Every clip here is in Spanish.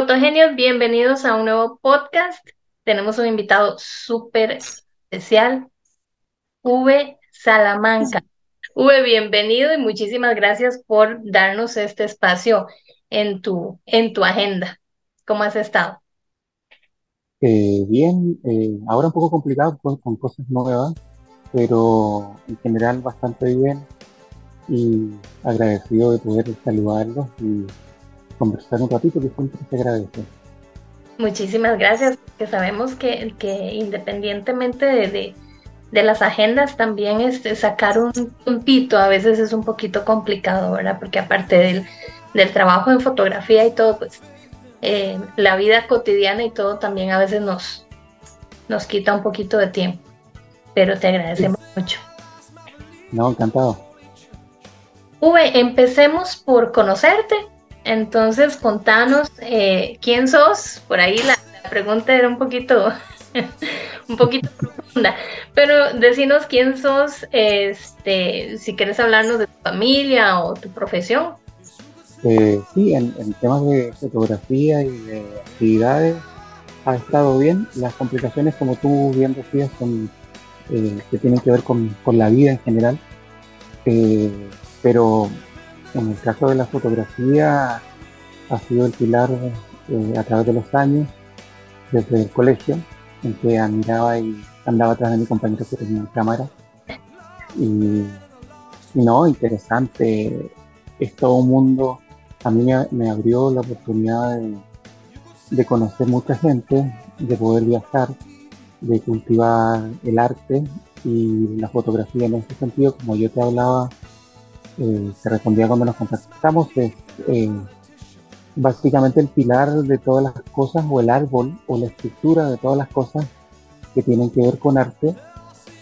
Fotogenios, bienvenidos a un nuevo podcast. Tenemos un invitado súper especial, V Salamanca. V, bienvenido y muchísimas gracias por darnos este espacio en tu, en tu agenda. ¿Cómo has estado? Eh, bien, eh, ahora un poco complicado con, con cosas nuevas, pero en general bastante bien y agradecido de poder saludarlos y conversar un ratito que siempre se agradece. Muchísimas gracias, que sabemos que, que independientemente de, de, de las agendas, también este, sacar un, un pito a veces es un poquito complicado, ¿verdad? Porque aparte del, del trabajo en fotografía y todo, pues eh, la vida cotidiana y todo también a veces nos, nos quita un poquito de tiempo. Pero te agradecemos mucho. No, encantado. V, empecemos por conocerte. Entonces, contanos eh, quién sos. Por ahí la, pregunta era un poquito, un poquito profunda. Pero decinos quién sos, este, si quieres hablarnos de tu familia o tu profesión. Eh, sí, en, en, temas de fotografía y de actividades ha estado bien. Las complicaciones, como tú bien decías, son eh, que tienen que ver con, con, la vida en general. Eh, pero en el caso de la fotografía ha sido el pilar eh, a través de los años, desde el colegio, en que admiraba y andaba atrás de mi compañero que tenía cámara. Y, no, interesante. Es todo un mundo a mí me, me abrió la oportunidad de, de, conocer mucha gente, de poder viajar, de cultivar el arte y la fotografía en ese sentido, como yo te hablaba, eh, te respondía cuando nos contactamos, es eh, básicamente el pilar de todas las cosas o el árbol o la estructura de todas las cosas que tienen que ver con arte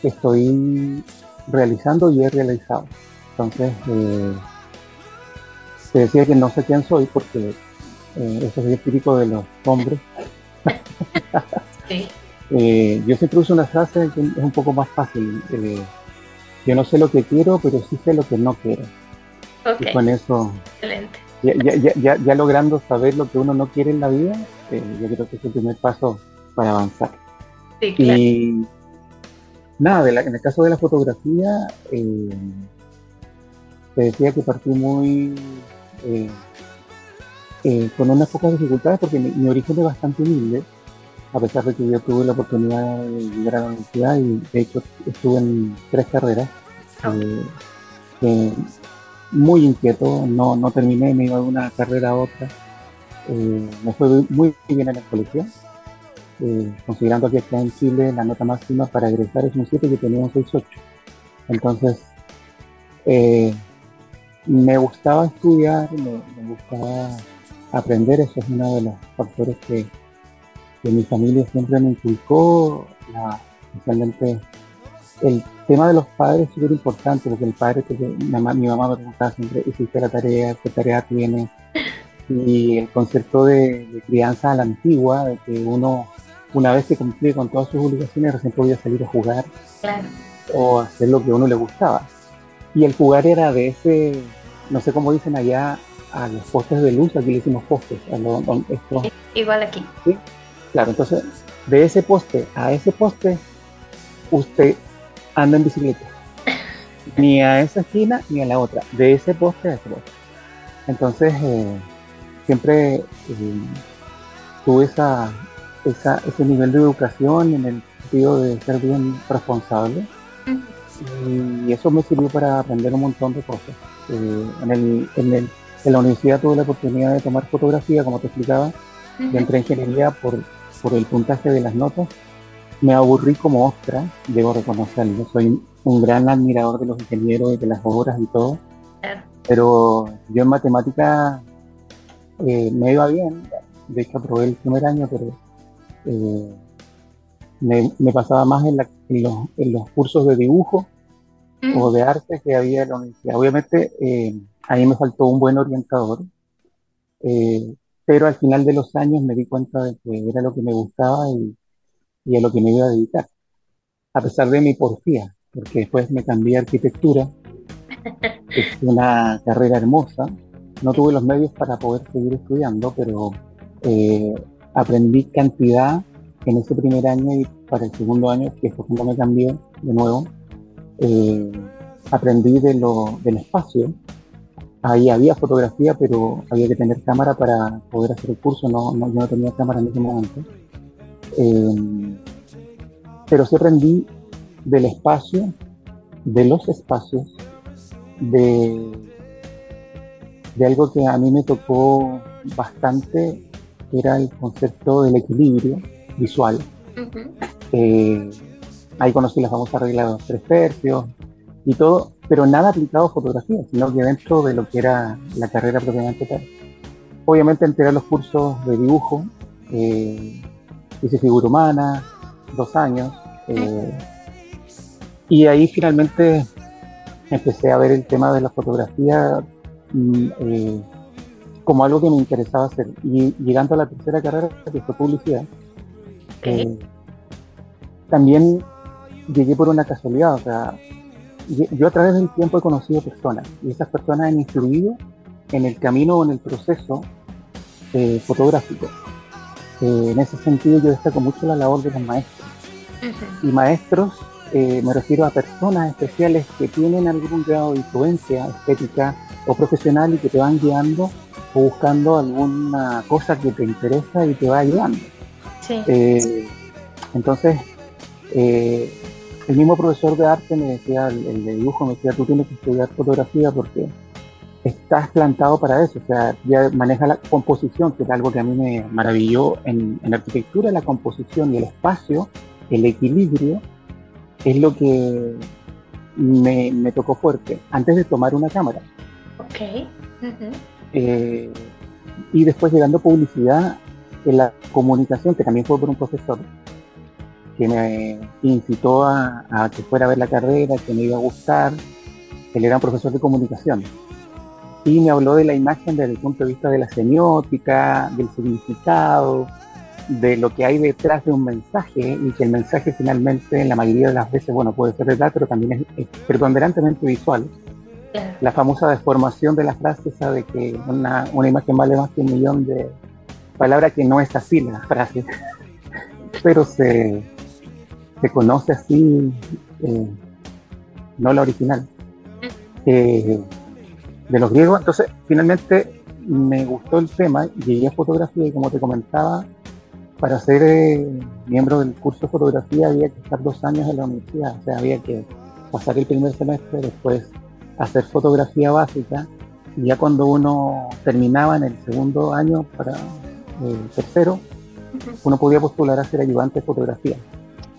que estoy realizando y he realizado. Entonces, eh, te decía que no sé quién soy porque eh, eso es típico de los hombres. Sí. eh, yo siempre uso una frase que es un poco más fácil. Yo no sé lo que quiero, pero sí sé lo que no quiero. Okay. Y con eso, Excelente. ya, ya, ya, ya, logrando saber lo que uno no quiere en la vida, eh, yo creo que es el primer paso para avanzar. Sí, claro. Y nada, de la, en el caso de la fotografía, eh, te decía que partí muy eh, con unas pocas dificultades porque mi, mi, origen es bastante humilde, a pesar de que yo tuve la oportunidad de llegar a la universidad y de hecho estuve en tres carreras. Eh, muy inquieto, no, no terminé, me iba de una carrera a otra. me fue muy bien en el colegio, considerando que acá en Chile la nota máxima para egresar es un 7 que tenía un 6-8. Entonces, eh, me gustaba estudiar, me, me, gustaba aprender, eso es uno de los factores que, que mi familia siempre me inculcó, la, especialmente el tema de los padres es súper importante, porque el padre, que, mi, mamá, mi mamá me preguntaba siempre, ¿hiciste la tarea? ¿Qué tarea tienes? Y el concepto de, de, crianza a la antigua, de que uno, una vez que cumplía con todas sus obligaciones, recién podía salir a jugar claro. o hacer lo que a uno le gustaba. Y el jugar era de ese no sé cómo dicen allá a los postes de luz, aquí le decimos postes. A lo, a. Igual aquí. ¿Sí? Claro, entonces de ese poste a ese poste, usted anda en bicicleta. ni a esa esquina ni a la otra. De ese poste a ese poste. Entonces, eh, siempre eh, tuve esa, esa, ese nivel de educación en el sentido de ser bien responsable. Y eso me sirvió para aprender un montón de cosas. Eh, en, el, en, el, en, la universidad tuve la oportunidad de tomar fotografía, como te explicaba, y entré en ingeniería por, por el puntaje de las notas. Me aburrí como ostra, debo reconocerlo. Soy un gran admirador de los ingenieros y de las obras y todo. Pero yo en matemática eh, me iba bien. De hecho, aprobé el primer año, pero eh, me, me, pasaba más en, la, en, los, en los cursos de dibujo mm. o de arte que había en la universidad. Obviamente, eh, ahí me faltó un buen orientador, eh, pero al final de los años me di cuenta de que era lo que me gustaba y, y a lo que me iba a dedicar, a pesar de mi porfía, porque después me cambié a arquitectura, es una carrera hermosa. No tuve los medios para poder seguir estudiando, pero Eh, aprendí cantidad en ese primer año y para el segundo año, que fue cuando me cambié de nuevo, eh, aprendí de lo, del espacio. Ahí había fotografía, pero había que tener cámara para poder hacer el curso. No, no yo no tenía cámara en ese momento. Eh, pero sí aprendí del espacio, de los espacios, de, de algo que a mí me tocó bastante, que era el concepto del equilibrio visual. Eh, ahí conocí la famosa regla de los tres tercios y todo, pero nada aplicado a fotografía, sino que dentro de lo que era la carrera propiamente tal. Obviamente entré a los cursos de dibujo, eh, hice figura humana, dos años, eh, y ahí finalmente empecé a ver el tema de la fotografía mm, como algo que me interesaba hacer. Y llegando a la tercera carrera, que fue publicidad, eh, también llegué por una casualidad, o sea, yo a través del tiempo he conocido personas y esas personas han influido en el camino o en el proceso eh, fotográfico. Eh, en ese sentido yo destaco mucho la labor de los maestros. Y maestros me refiero a personas especiales que tienen algún grado de influencia estética o profesional y que te van guiando o buscando alguna cosa que te interesa y te va ayudando. Eh, entonces, eh, el mismo profesor de arte me decía, el, de dibujo me decía, tú tienes que estudiar fotografía porque estás plantado para eso, o sea, ya maneja la composición, que es algo que a mí me maravilló en, en arquitectura, la composición y el espacio, el equilibrio, es lo que me, me tocó fuerte antes de tomar una cámara. Ok. Eh, y después llegando a publicidad, en la comunicación, que también fue por un profesor, que me incitó a, que fuera a ver la carrera, que me iba a gustar. Él era un profesor de comunicación. Y me habló de la imagen desde el punto de vista de la semiótica, del significado, de lo que hay detrás de un mensaje y que el mensaje finalmente, en la mayoría de las veces, bueno, puede ser verdad, pero también es, preponderantemente visual. La famosa deformación de la frase, esa de que una, una imagen vale más que un millón de, palabra que no es así la frase, pero se, se conoce así, eh, no la original, eh, de los griegos. Entonces, finalmente me gustó el tema, llegué a fotografía y como te comentaba, para ser eh, miembro del curso de fotografía había que estar dos años en la universidad, o sea, había que pasar el primer semestre, después hacer fotografía básica, y ya cuando uno terminaba en el segundo año para eh, tercero, uno podía postular a ser ayudante de fotografía.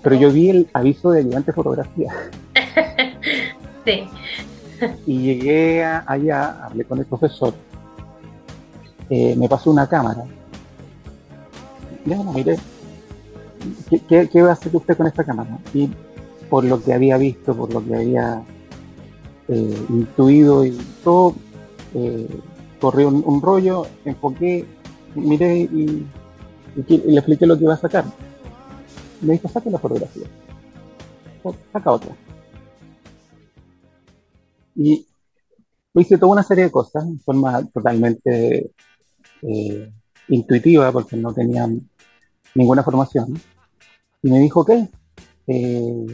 Pero yo vi el aviso de ayudante de fotografía. sí. Y llegué allá, hablé con el profesor, eh, me pasó una cámara. Ya, mire, ¿qué, va a hacer usted con esta cámara? Y por lo que había visto, por lo que había eh, intuido y todo, corrí un, un rollo, enfoqué miré y, le expliqué lo que iba a sacar. Me dijo, saque la fotografía. Saca otra. Y hice toda una serie de cosas en forma totalmente eh, intuitiva porque no tenía ninguna formación. Y me dijo, ok, eh,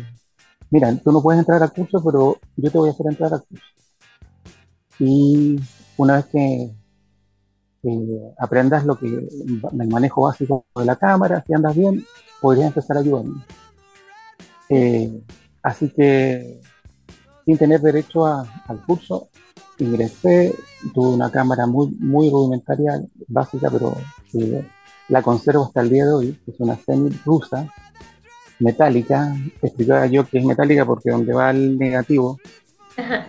mira, tú no puedes entrar al curso, pero yo te voy a hacer entrar al curso. Y una vez que aprendas lo que el manejo básico de la cámara, si andas bien, podrías empezar a ayudarme. Eh, así que, sin tener derecho al curso, ingresé, tuve una cámara muy, muy rudimentaria, básica, pero la conservo hasta el día de hoy, es una semi rusa, metálica, explicaba yo que es metálica porque donde va el negativo,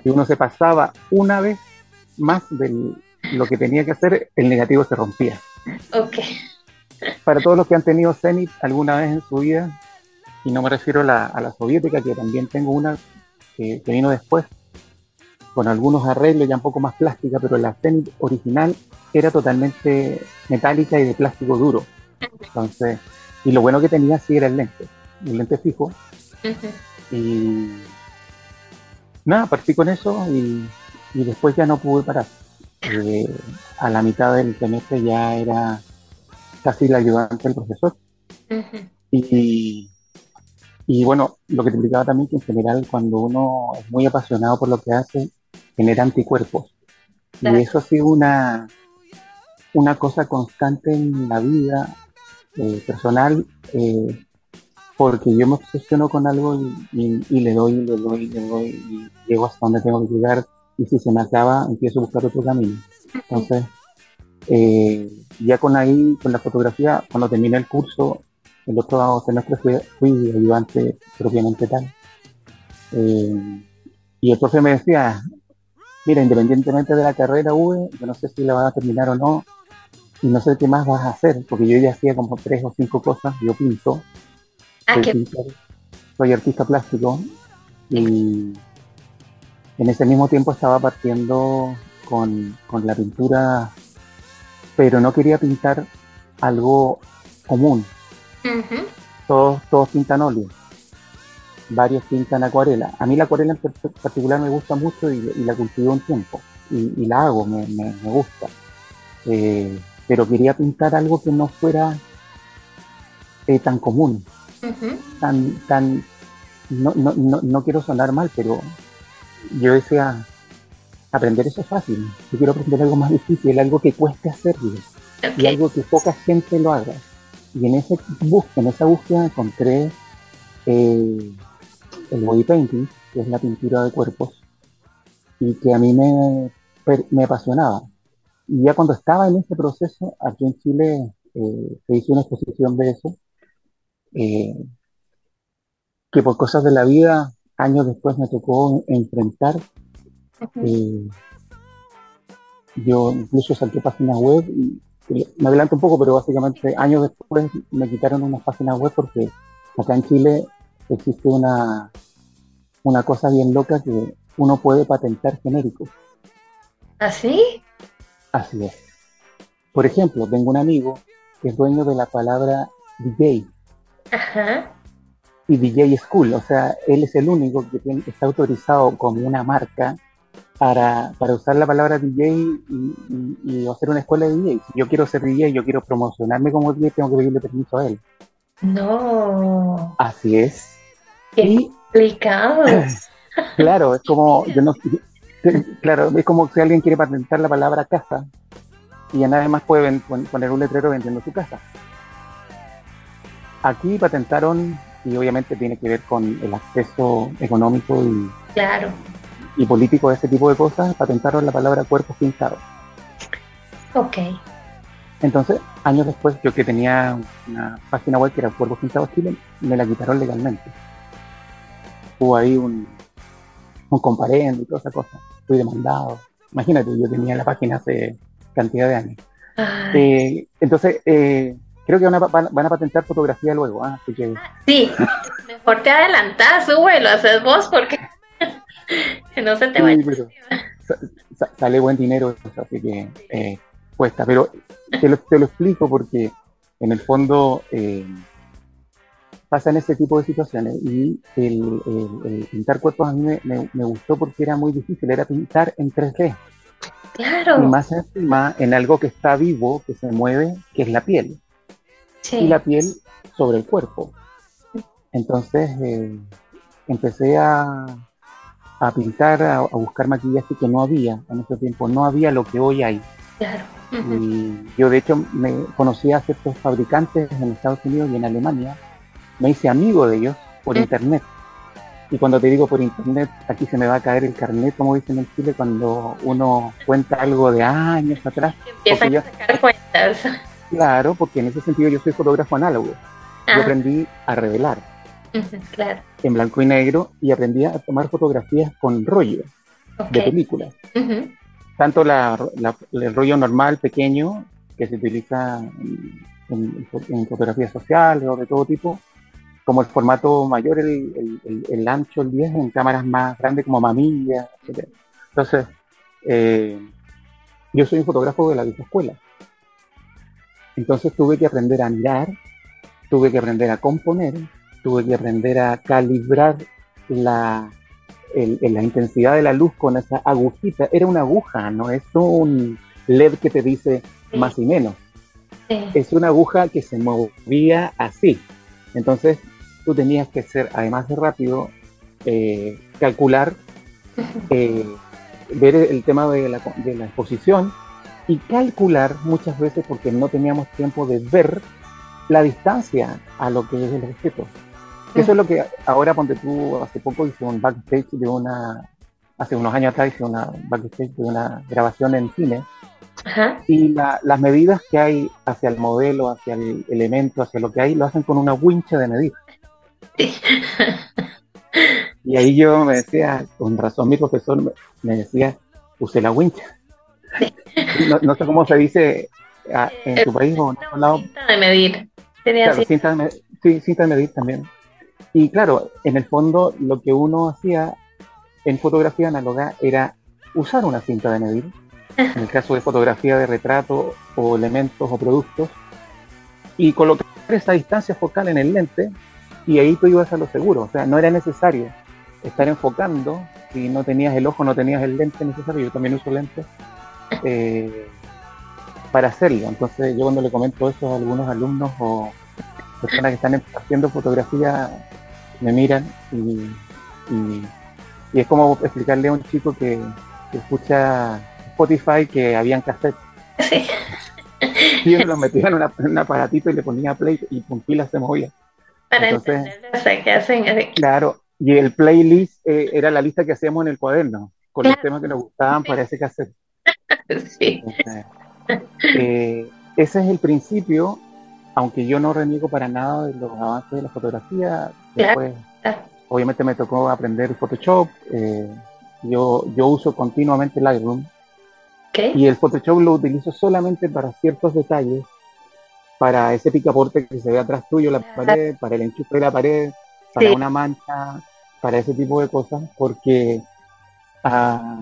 si uno se pasaba una vez más del, lo que tenía que hacer, el negativo se rompía. Ok. Para todos los que han tenido Zenith alguna vez en su vida, y no me refiero a la, soviética, que también tengo una que, vino después, con algunos arreglos ya un poco más plástica, pero la Zenith original era totalmente metálica y de plástico duro. Entonces, y lo bueno que tenía sí era el lente, el lente fijo. Y nada, partí con eso y, y después ya no pude parar a la mitad del semestre ya era así la ayudante del profesor. y, y, bueno, lo que te explicaba también que en general cuando uno es muy apasionado por lo que hace, genera anticuerpos. Y eso ha sido una, una cosa constante en la vida eh, personal, eh, porque yo me obsesiono con algo y, le doy, le doy, le doy, y llego hasta donde tengo que llegar, y si se me acaba, empiezo a buscar otro camino. Entonces, eh, ya con ahí, con la fotografía, cuando terminé el curso, el otro semestre fui, fui ayudante propiamente tal. y el profe me decía, mira, independientemente de la carrera V, yo no sé si la van a terminar o no, y no sé qué más vas a hacer, porque yo ya hacía como tres o cinco cosas, yo pinto, ah, soy, artista plástico, y en ese mismo tiempo estaba partiendo con, la pintura, pero no quería pintar algo común. todos, todos pintan óleo varios pintan acuarela. A mí la acuarela en particular me gusta mucho y, la cultivo un tiempo y, la hago, me, gusta. Eh, pero quería pintar algo que no fuera eh, tan común, tan, tan, no, no, no, quiero sonar mal, pero yo decía, aprender eso es fácil, yo quiero aprender algo más difícil, algo que cueste hacerlo y algo que poca gente lo haga. Y en, ese en esa búsqueda encontré eh, el body painting, que es la pintura de cuerpos, y que a mí me, me apasionaba. Y ya cuando estaba en ese proceso, aquí en Chile eh, se hizo una exposición de eso, eh, que por cosas de la vida, años después me tocó enfrentar. Eh, yo incluso salté páginas web y, me adelanto un poco, pero básicamente años después me quitaron unas páginas web porque acá en Chile existe una, una cosa bien loca que uno puede patentar genéricos. ¿Así? ¿Ah, Así es. Por ejemplo, tengo un amigo que es dueño de la palabra DJ. Ajá. Y DJ School, o sea, él es el único que está autorizado como una marca para, usar la palabra DJ y, hacer una escuela de DJ. Si yo quiero ser DJ, yo quiero promocionarme como DJ, tengo que pedirle permiso a él. No. Así es. Qué complicado. claro, es como, yo no, claro, es como si alguien quiere patentar la palabra casa y ya nadie más puede poner un letrero vendiendo su casa. Aquí patentaron, y obviamente tiene que ver con el acceso económico y, claro. y político de ese tipo de cosas, patentaron la palabra cuerpos pintados. Ok. Entonces, años después, yo que tenía una página web que era Cuerpos Pintados Chile, me la quitaron legalmente. Hubo ahí un, un comparendo y toda esa cosa. Fui demandado. Imagínate, yo tenía la página hace cantidad de años. Eh, entonces, eh, creo que van a, van a, patentar fotografía luego. ¿ah? Así que... Sí, mejor te adelantás, sube, lo haces vos porque que no se te vaya. sale buen dinero, así que eh, cuesta. Pero te lo, te lo, explico porque en el fondo pasan ese tipo de situaciones y el, pintar cuerpos a mí me, gustó porque era muy difícil, era pintar en 3D. Claro. Y más encima en algo que está vivo, que se mueve, que es la piel. Y la piel sobre el cuerpo. Entonces eh, empecé a, a pintar, a, buscar maquillaje que no había en ese tiempo, no había lo que hoy hay. Claro. Y yo de hecho me conocí a ciertos fabricantes en Estados Unidos y en Alemania me hice amigo de ellos por internet. Y cuando te digo por internet, aquí se me va a caer el carnet, como dicen en Chile, cuando uno cuenta algo de años atrás. Empiezan a sacar cuentas. Claro, porque en ese sentido yo soy fotógrafo análogo. Yo ah. aprendí a revelar. claro. En blanco y negro y aprendí a tomar fotografías con rollo de películas. Tanto la, el rollo normal, pequeño, que se utiliza en, en fotografías sociales o de todo tipo, como el formato mayor, el, el, ancho, el 10, en cámaras más grandes como mamilla, etc. Entonces, eh, yo soy un fotógrafo de la vieja escuela. Entonces tuve que aprender a mirar, tuve que aprender a componer, tuve que aprender a calibrar la, la intensidad de la luz con esa agujita. Era una aguja, no es un LED que te dice más y menos. es una aguja que se movía así. Entonces tú tenías que ser, además de rápido, eh, calcular, eh, ver el tema de la, de la exposición y calcular muchas veces porque no teníamos tiempo de ver la distancia a lo que es el objeto. Eso es lo que ahora, ponte tú, hace poco hice un backstage de una, hace unos años atrás hice una backstage de una grabación en cine. Y las medidas que hay hacia el modelo, hacia el elemento, hacia lo que hay, lo hacen con una wincha de medir. Y ahí yo me decía, con razón mi profesor me decía, use la wincha. No, sé cómo se dice ah, en tu país o en otro lado. Cinta de medir. cinta de, sí, cinta de medir también. Y claro, en el fondo lo que uno hacía en fotografía análoga era usar una cinta de medir, en el caso de fotografía de retrato o elementos o productos, y colocar esa distancia focal en el lente y ahí tú ibas a lo seguro. O sea, no era necesario estar enfocando si no tenías el ojo, no tenías el lente necesario. Yo también uso lentes eh, para hacerlo. Entonces yo cuando le comento eso a algunos alumnos o personas que están haciendo fotografía me miran y, es como explicarle a un chico que, escucha Spotify que habían cassette. Sí. Y uno lo metía en, un aparatito y le ponía play y con pilas se movía. Para Entonces, que hacen. Claro, y el playlist eh, era la lista que hacíamos en el cuaderno, con los temas que nos gustaban para ese cassette. Sí. Eh, ese es el principio aunque yo no reniego para nada de los avances de la fotografía, después obviamente me tocó aprender Photoshop, eh, yo, yo uso continuamente Lightroom y el Photoshop lo utilizo solamente para ciertos detalles, para ese picaporte que se ve atrás tuyo, la pared, para el enchufe de la pared, para una mancha, para ese tipo de cosas, porque ah,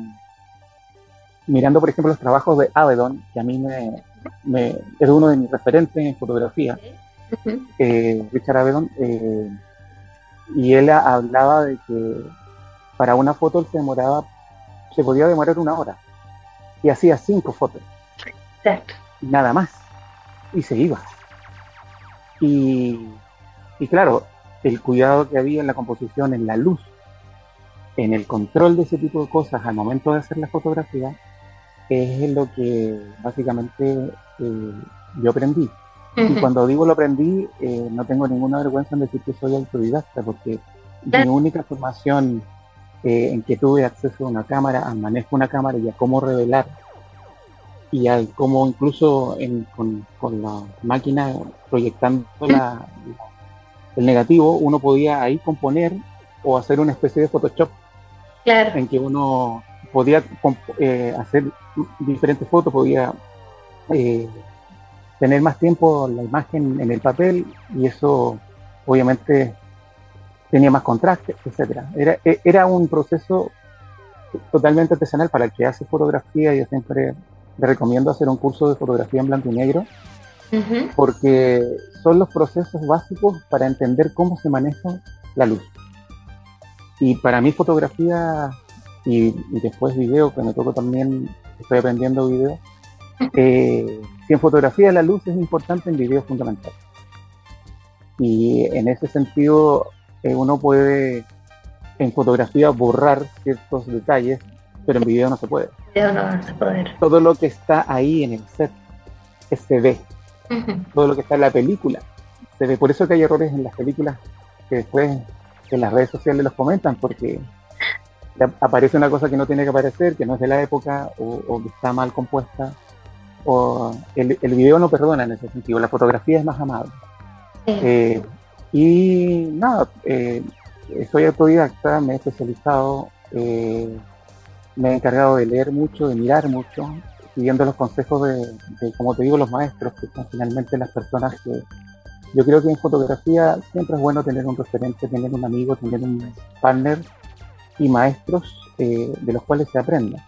mirando por ejemplo los trabajos de Avedon, que a mí me, me, es uno de mis referentes en fotografía, eh, Richard Avedon, eh, y él hablaba de que para una foto él se demoraba, se podía demorar una hora, y hacía cinco fotos. Nada más, y se iba. Y, y claro, el cuidado que había en la composición, en la luz, en el control de ese tipo de cosas al momento de hacer la fotografía, es lo que básicamente eh, yo aprendí. Y cuando digo lo aprendí, eh, no tengo ninguna vergüenza en decir que soy autodidacta, porque mi única formación eh, en que tuve acceso a una cámara, al manejo de una cámara y a cómo revelar, y al cómo incluso con, la máquina proyectando el negativo, uno podía ahí componer o hacer una especie de Photoshop. En que uno podía hacer diferentes fotos, podía eh, tener más tiempo la imagen en el papel y eso obviamente tenía más contraste, etcétera. Era, e, era un proceso totalmente artesanal para el que hace fotografía. Yo siempre le recomiendo hacer un curso de fotografía en blanco y negro porque son los procesos básicos para entender cómo se maneja la luz. Y para mí fotografía y, después video, que me tocó también, estoy aprendiendo video, eh, si en fotografía la luz es importante, en video es fundamental. Y en ese sentido, eh, uno puede en fotografía borrar ciertos detalles, pero en video no se puede. Todo lo que está ahí en el set se ve. Todo lo que está en la película se ve. Por eso que hay errores en las películas que después en las redes sociales los comentan, porque aparece una cosa que no tiene que aparecer, que no es de la época o, que está mal compuesta. O el, el, video no perdona en ese sentido, la fotografía es más amable. Eh, y nada, eh, soy autodidacta, me he especializado, eh, me he encargado de leer mucho, de mirar mucho, siguiendo los consejos de, de, como te digo, los maestros, que son finalmente las personas que yo creo que en fotografía siempre es bueno tener un referente, tener un amigo, tener un partner y maestros eh, de los cuales se aprende.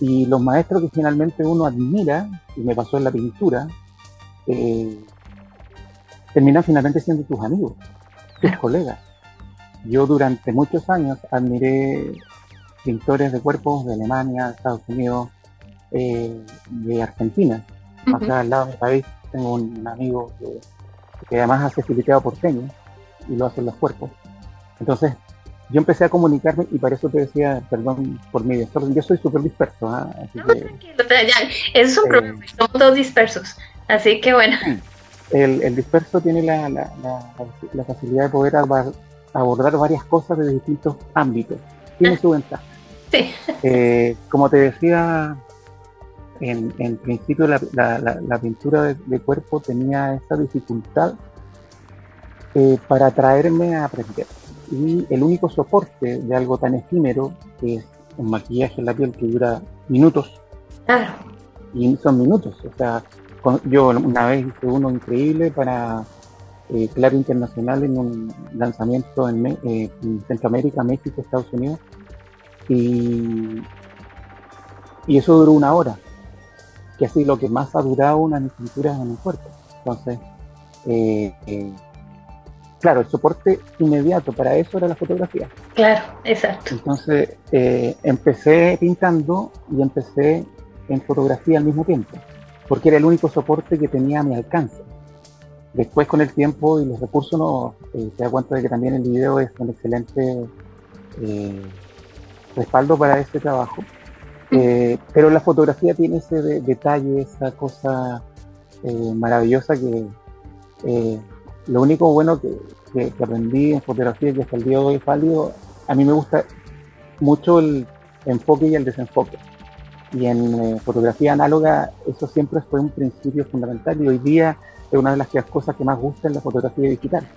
Y los maestros que finalmente uno admira, y me pasó en la pintura, eh, terminan finalmente siendo tus amigos, tus colegas. Yo durante muchos años admiré pintores de cuerpos de Alemania, Estados Unidos, eh, de Argentina, acá al lado de mi país, tengo un, amigo que, que, además hace filiteado porteño y lo hace en los cuerpos. Entonces, yo empecé a comunicarme y para eso te decía, perdón por mi desorden, yo soy súper disperso. ¿ah? no, tranquilo, ya, es un eh, problema, somos todos dispersos, así que bueno. El, el disperso tiene la, la, la, facilidad de poder abordar varias cosas de distintos ámbitos, tiene su ventaja. Sí. Eh, como te decía, en, en principio la, la pintura de, de, cuerpo tenía esa dificultad eh, para atraerme a aprender y el único soporte de algo tan efímero que es un maquillaje en la piel que dura minutos. Claro. Y son minutos. O sea, yo una vez hice uno increíble para eh, Claro Internacional en un lanzamiento en, eh, en, Centroamérica, México, Estados Unidos. Y, y eso duró una hora, que es lo que más ha durado una pintura en el cuerpo. Entonces, eh claro, el soporte inmediato para eso era la fotografía. Claro, exacto. Entonces eh, empecé pintando y empecé en fotografía al mismo tiempo, porque era el único soporte que tenía a mi alcance. Después con el tiempo y los recursos no, eh, te das cuenta de que también el video es un excelente eh, respaldo para este trabajo. pero la fotografía tiene ese detalle, esa cosa maravillosa que lo único bueno que, aprendí en fotografía que hasta el día de hoy es válido, a mí me gusta mucho el enfoque y el desenfoque. Y en eh, fotografía análoga eso siempre fue un principio fundamental y hoy día es una de las cosas que más gusta en la fotografía digital.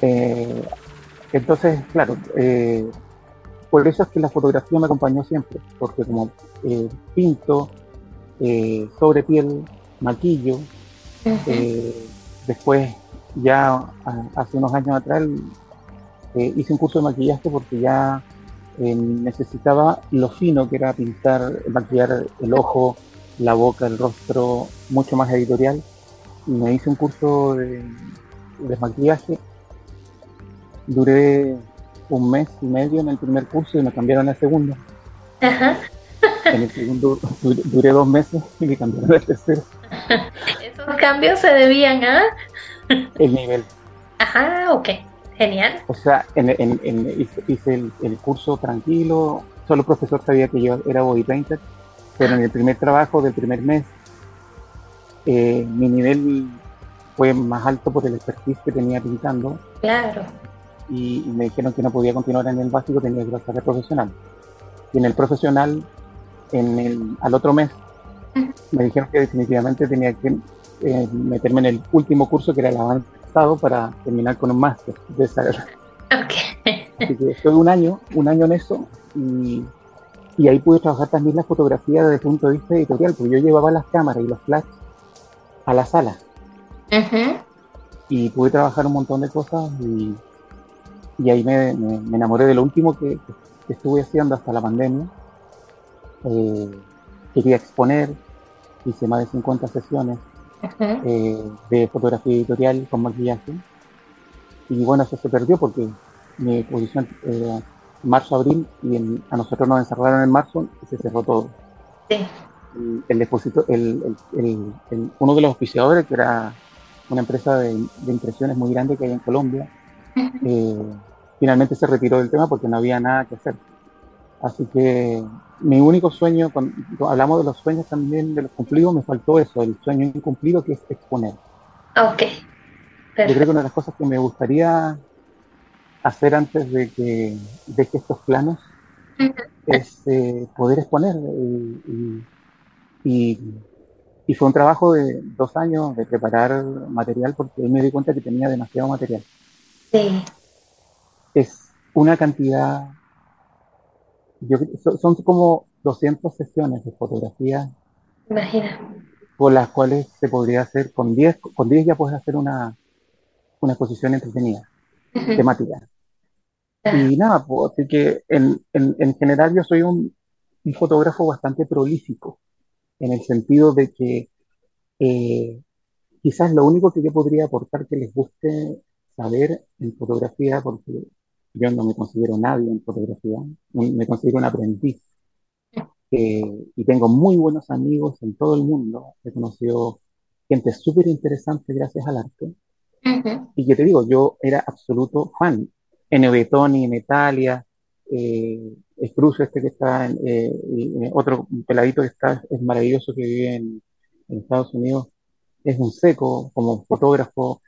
Eh, entonces, claro, eh, por eso es que la fotografía me acompañó siempre, porque como pinto sobre piel, maquillo, después ya hace unos años atrás eh, hice un curso de maquillaje porque ya eh, necesitaba lo fino que era pintar, maquillar el ojo, la boca, el rostro, mucho más editorial. Y me hice un curso de, maquillaje. Duré un mes y medio en el primer curso y me cambiaron al segundo. En el segundo duré dos meses y me cambiaron al tercero. Esos cambios se debían a el nivel. Ajá, ok, genial. O sea, en, en, hice, el, curso tranquilo, solo el profesor sabía que yo era body painter, pero en el primer trabajo del primer mes, eh, mi nivel fue más alto por el expertise que tenía pintando. Claro. Y, me dijeron que no podía continuar en el básico, tenía que pasar al profesional. Y en el profesional, en el, al otro mes, me dijeron que definitivamente tenía que eh, meterme en el último curso que era el avanzado para terminar con un máster de esa okay. Así que estoy un año, un año en eso y, y, ahí pude trabajar también la fotografía desde el punto de vista editorial, porque yo llevaba las cámaras y los flash a la sala. Y pude trabajar un montón de cosas y, y ahí me, me, enamoré de lo último que, que, estuve haciendo hasta la pandemia. Eh, quería exponer, hice más de 50 sesiones eh, de fotografía editorial con maquillaje. Y bueno, eso se perdió porque mi exposición era marzo-abril y a nosotros nos encerraron en marzo y se cerró todo. El, expositor, el, uno de los oficiadores, que era una empresa de, impresiones muy grande que hay en Colombia, eh, finalmente se retiró del tema porque no había nada que hacer. Así que mi único sueño, cuando hablamos de los sueños también, de los cumplidos, me faltó eso, el sueño incumplido que es exponer. Ok. Yo creo que una de las cosas que me gustaría hacer antes de que deje estos planos es eh, poder exponer. Y, y, fue un trabajo de dos años de preparar material porque me di cuenta que tenía demasiado material. Sí. Es una cantidad son, como 200 sesiones de fotografía. Imagina. Por las cuales se podría hacer, con 10, con 10 ya puedes hacer una, una exposición entretenida, temática. Y nada, pues, así que en, en, en general yo soy un, un, fotógrafo bastante prolífico, en el sentido de que eh, quizás lo único que yo podría aportar que les guste saber en fotografía, porque yo no me considero nadie en fotografía, me considero un aprendiz. y tengo muy buenos amigos en todo el mundo. He conocido gente súper interesante gracias al arte. Y que te digo, yo era absoluto fan. N.B. Tony, Natalia, eh, Cruz, este que está, en, eh, y otro peladito que está, es maravilloso, que vive en, Estados Unidos, es un seco como fotógrafo.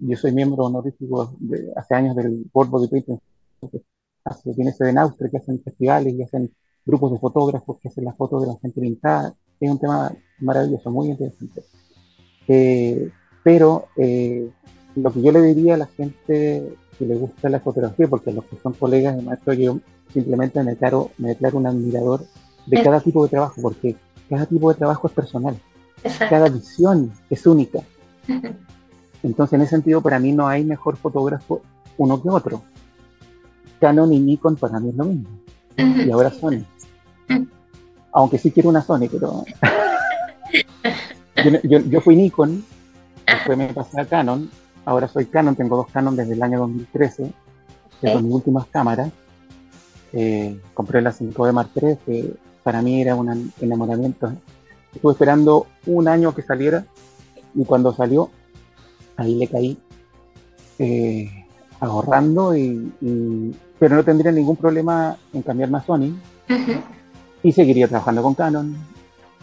Yo, soy miembro honorífico de, hace años del World Body Painting, que hace, tiene sede en Austria, que hacen festivales y hacen grupos de fotógrafos que hacen las fotos de la gente pintada. Es un tema maravilloso, muy interesante. Eh, pero eh, lo que yo le diría a la gente que le gusta la fotografía, porque los que son colegas de maestro, yo simplemente me declaro, me declaro un admirador de cada tipo de trabajo, porque cada tipo de trabajo es personal. Cada visión es única. Entonces, en ese sentido, para mí no hay mejor fotógrafo uno que otro. Canon y Nikon para mí es lo mismo. Y ahora Sony. Aunque sí quiero una Sony, pero... yo, fui Nikon, después me pasé a Canon, ahora soy Canon, tengo dos Canon desde el año 2013, que son mis últimas cámaras. Eh, compré la 5D Mark III, que para mí era un enamoramiento. Estuve esperando un año que saliera y cuando salió, ahí le caí eh, ahorrando, y, pero no tendría ningún problema en cambiarme a Sony y seguiría trabajando con Canon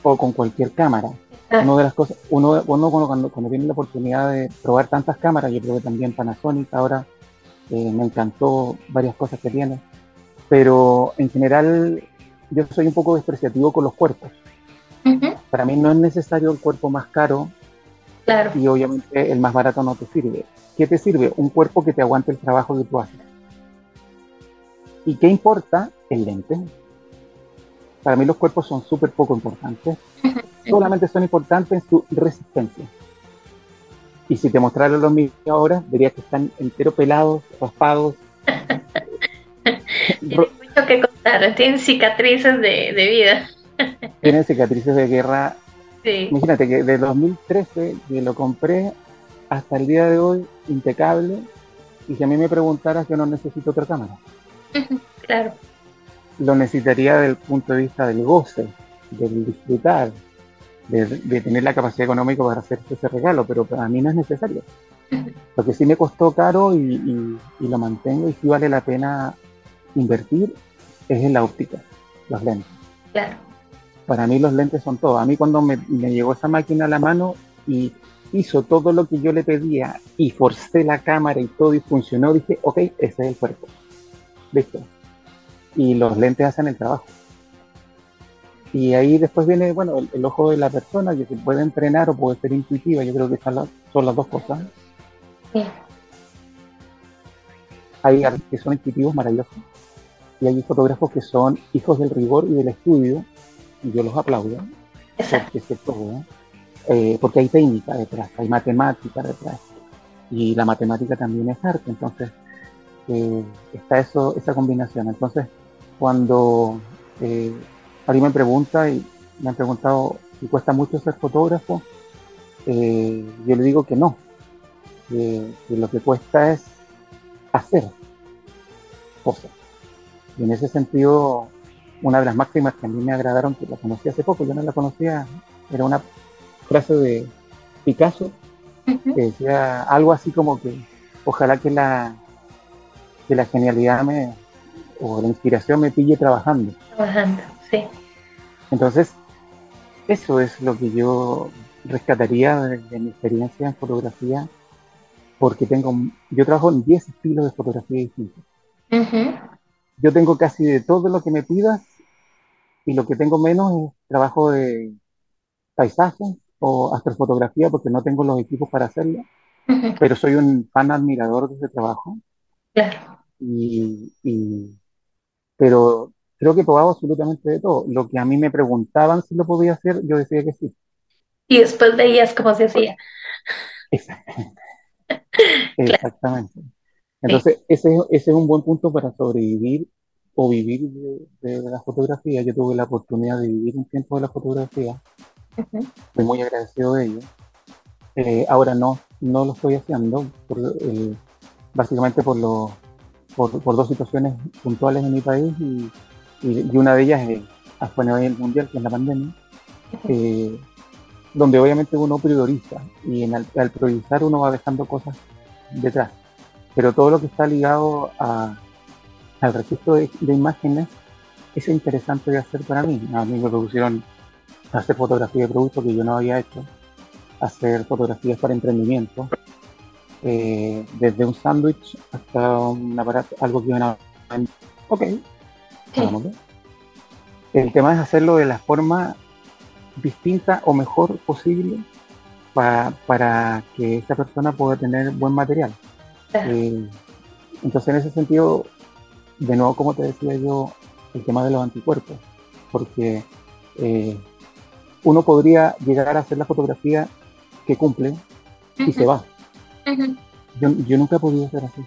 o con cualquier cámara. Ah. Una de las cosas, uno, uno cuando, cuando, tiene la oportunidad de probar tantas cámaras, yo que también Panasonic ahora eh, me encantó varias cosas que tiene pero en general yo soy un poco despreciativo con los cuerpos. Para mí no es necesario el cuerpo más caro claro. y obviamente el más barato no te sirve. ¿Qué te sirve? Un cuerpo que te aguante el trabajo que tú haces. ¿Y qué importa? El lente. Para mí los cuerpos son súper poco importantes. Solamente son importantes en su resistencia. Y si te mostrara los míos ahora, verías que están entero pelados, raspados, tiene mucho que contar, tienen cicatrices de, vida. Tienen cicatrices de guerra. Imagínate que de 2013 que lo compré hasta el día de hoy impecable y si a mí me preguntaras yo no necesito otra cámara. claro. Lo necesitaría desde el punto de vista del goce, del disfrutar, de, tener la capacidad económica para hacer ese regalo, pero para mí no es necesario. Lo que sí me costó caro y, y lo mantengo y sí vale la pena invertir es en la óptica, los lentes. Claro. Para mí los lentes son todo. A mí cuando me, llegó esa máquina a la mano y hizo todo lo que yo le pedía y forcé la cámara y todo y funcionó, dije, ok, ese es el cuerpo. ¿Viste? Y los lentes hacen el trabajo. Y ahí después viene, bueno, el, ojo de la persona que se puede entrenar o puede ser intuitiva. Yo creo que son las dos cosas. Sí. Hay que son intuitivos maravillosos y hay fotógrafos que son hijos del rigor y del estudio, yo los aplaudo, porque, eh, porque hay técnica detrás, hay matemática detrás, y la matemática también es arte, entonces eh, está eso, esa combinación. Entonces, cuando eh, alguien me pregunta, y me han preguntado si cuesta mucho ser fotógrafo, yo le digo que no, que lo que cuesta es hacer cosas. Y en ese sentido, una de las máximas que a mí me agradaron, que la conocí hace poco, yo no la conocía, era una frase de Picasso, que decía algo así como que ojalá que la, que la genialidad me, o la inspiración me pille trabajando. Trabajando, sí. Entonces, eso es lo que yo rescataría de, mi experiencia en fotografía, porque tengo, yo trabajo en 10 estilos de fotografía distintos yo tengo casi de todo lo que me pidas y lo que tengo menos es trabajo de paisaje o astrofotografía porque no tengo los equipos para hacerlo, pero soy un fan admirador de ese trabajo. Claro. Y, pero creo que he probado absolutamente de todo. Lo que a mí me preguntaban si lo podía hacer, yo decía que sí. Y después veías cómo se hacía. Exactamente. Exactamente. Entonces, ese, ese, es un buen punto para sobrevivir o vivir de, la fotografía. Yo tuve la oportunidad de vivir un tiempo de la fotografía. Estoy muy agradecido de ello. Eh, ahora no, no lo estoy haciendo, eh, básicamente por, lo, por, dos situaciones puntuales en mi país y, y, una de ellas es, fue a nivel mundial, que es la pandemia. Eh, donde obviamente uno prioriza y en al, priorizar uno va dejando cosas detrás. Pero todo lo que está ligado a, al registro de, imágenes es interesante de hacer para mí. A mí me propusieron hacer fotografía de productos que yo no había hecho, hacer fotografías para emprendimiento, eh, desde un sándwich hasta un aparato, algo que iban a... Ok, El tema es hacerlo de la forma distinta o mejor posible para que esa persona pueda tener buen material. Eh, entonces, en ese sentido, de nuevo, como te decía yo, el tema de los anticuerpos, porque eh, uno podría llegar a hacer la fotografía que cumple y se va. yo, yo, nunca he podido hacer así.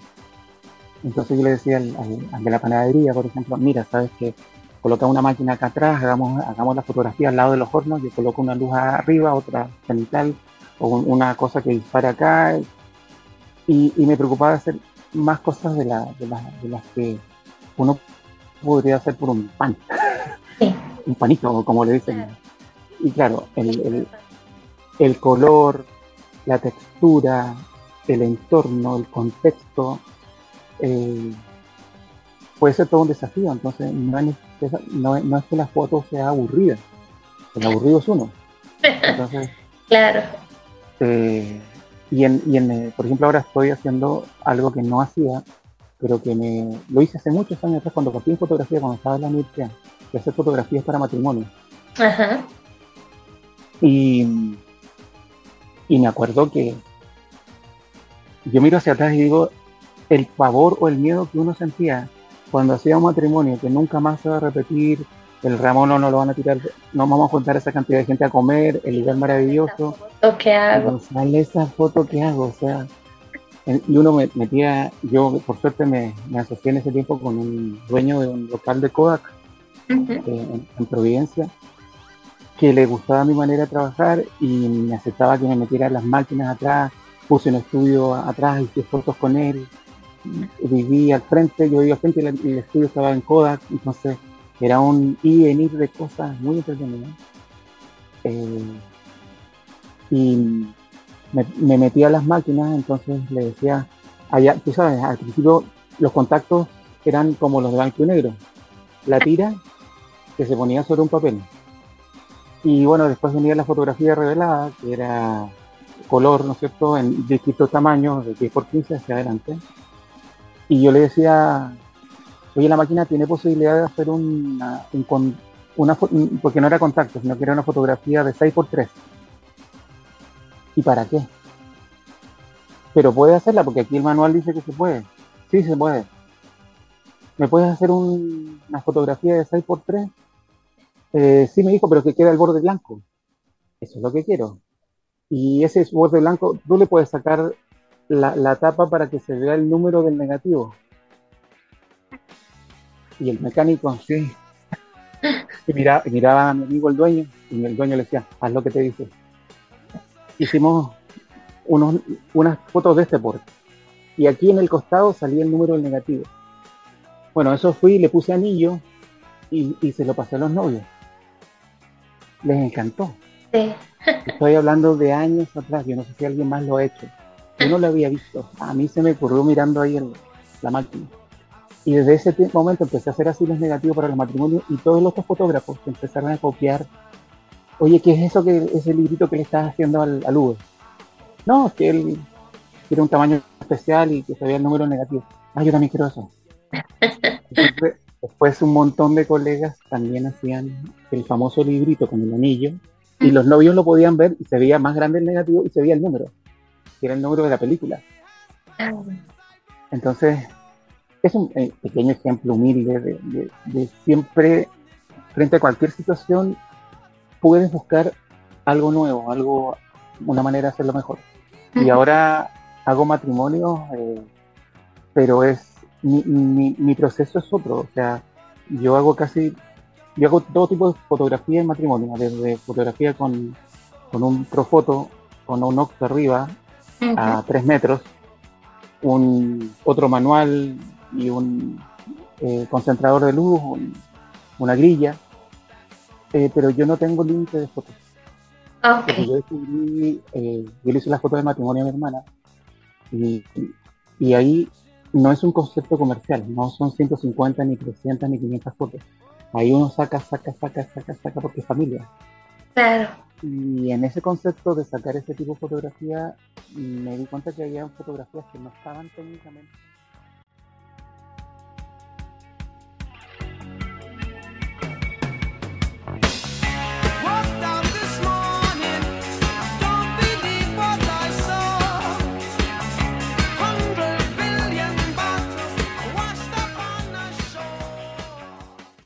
Entonces yo le decía al, al, de la panadería, por ejemplo, mira, sabes que coloca una máquina acá atrás, hagamos, hagamos la fotografía al lado de los hornos, yo coloco una luz arriba, otra cenital, o una cosa que dispara acá, y, me preocupaba hacer más cosas de, la, de, de, las que uno podría hacer por un pan, un panito, como le dicen. Y claro, el, el color, la textura, el entorno, el contexto, eh, puede ser todo un desafío. Entonces, no es, no, es que la foto sea aburrida, el aburrido es uno. Entonces, claro. Eh, y, en, y en, eh, por ejemplo, ahora estoy haciendo algo que no hacía, pero que me lo hice hace muchos años atrás cuando partí en fotografía, cuando estaba en la universidad, que hacer fotografías para matrimonio. Ajá. Y, y me acuerdo que yo miro hacia atrás y digo, el pavor o el miedo que uno sentía cuando hacía un matrimonio que nunca más se va a repetir, el Ramón no nos lo van a tirar, no vamos a juntar a esa cantidad de gente a comer, el lugar maravilloso. ¿Qué hago? Sale esa foto que hago, o sea, y uno me metía, yo por suerte me, asocié en ese tiempo con un dueño de un local de Kodak eh, en, Providencia, que le gustaba mi manera de trabajar y me aceptaba que me metiera las máquinas atrás, puse un estudio atrás, hice fotos con él, viví al frente, yo vivía al frente y el, estudio estaba en Kodak, entonces era un ir y venir de cosas muy entretenidas. Eh, y me, metía a las máquinas, entonces le decía, allá, tú sabes, al principio los contactos eran como los de blanco y negro, la tira que se ponía sobre un papel. Y bueno, después venía la fotografía revelada, que era color, ¿no es cierto?, en distintos tamaños, de 10 por 15 hacia adelante. Y yo le decía, oye, la máquina tiene posibilidad de hacer una, una porque no era contacto, sino que era una fotografía de 6 por 3 ¿Y para qué? Pero puede hacerla porque aquí el manual dice que se puede. Sí, se puede. ¿Me puedes hacer una fotografía de 6 por 3 eh, sí, me dijo, pero que queda el borde blanco. Eso es lo que quiero y ese borde blanco, tú le puedes sacar la, tapa para que se vea el número del negativo. Y el mecánico, sí. Y miraba a mi amigo el dueño, y el dueño le decía, haz lo que te dice. Hicimos unos, unas fotos de este porte. Y aquí en el costado salía el número del negativo. Bueno, eso fui, le puse anillo y, y se lo pasé a los novios. Les encantó. Sí. Estoy hablando de años atrás, yo no sé si alguien más lo ha hecho. Yo no lo había visto. A mí se me ocurrió mirando ahí la máquina. Y desde ese momento empecé a hacer así los negativos para los matrimonios y todos los fotógrafos empezaron a copiar. Oye, ¿qué es eso que ese librito que le estás haciendo al, al Uber? No, es que él tiene un tamaño especial y que se vea el número negativo. Ah, yo también quiero eso. después un montón de colegas también hacían el famoso librito con el anillo y los novios lo podían ver y se veía más grande el negativo y se veía el número, que era el número de la película. Entonces, es un eh, pequeño ejemplo humilde de, siempre, frente a cualquier situación, puedes buscar algo nuevo, algo, una manera de hacerlo mejor. Y ahora hago matrimonio, eh, pero es mi, mi, proceso es otro. O sea, yo hago casi yo hago todo tipo de fotografía en matrimonio, desde fotografía con, con un profoto, con un octo arriba, a tres metros, un otro manual y un eh, concentrador de luz, una grilla, eh, pero yo no tengo límite de fotos. Ah, yo descubrí, eh, yo le hice la foto de matrimonio a mi hermana y, y ahí no es un concepto comercial, no son 150 ni 300 ni 500 fotos. Ahí uno saca, saca, saca, saca, saca porque es familia. Claro. Y en ese concepto de sacar ese tipo de fotografía, me di cuenta que había fotografías que no estaban técnicamente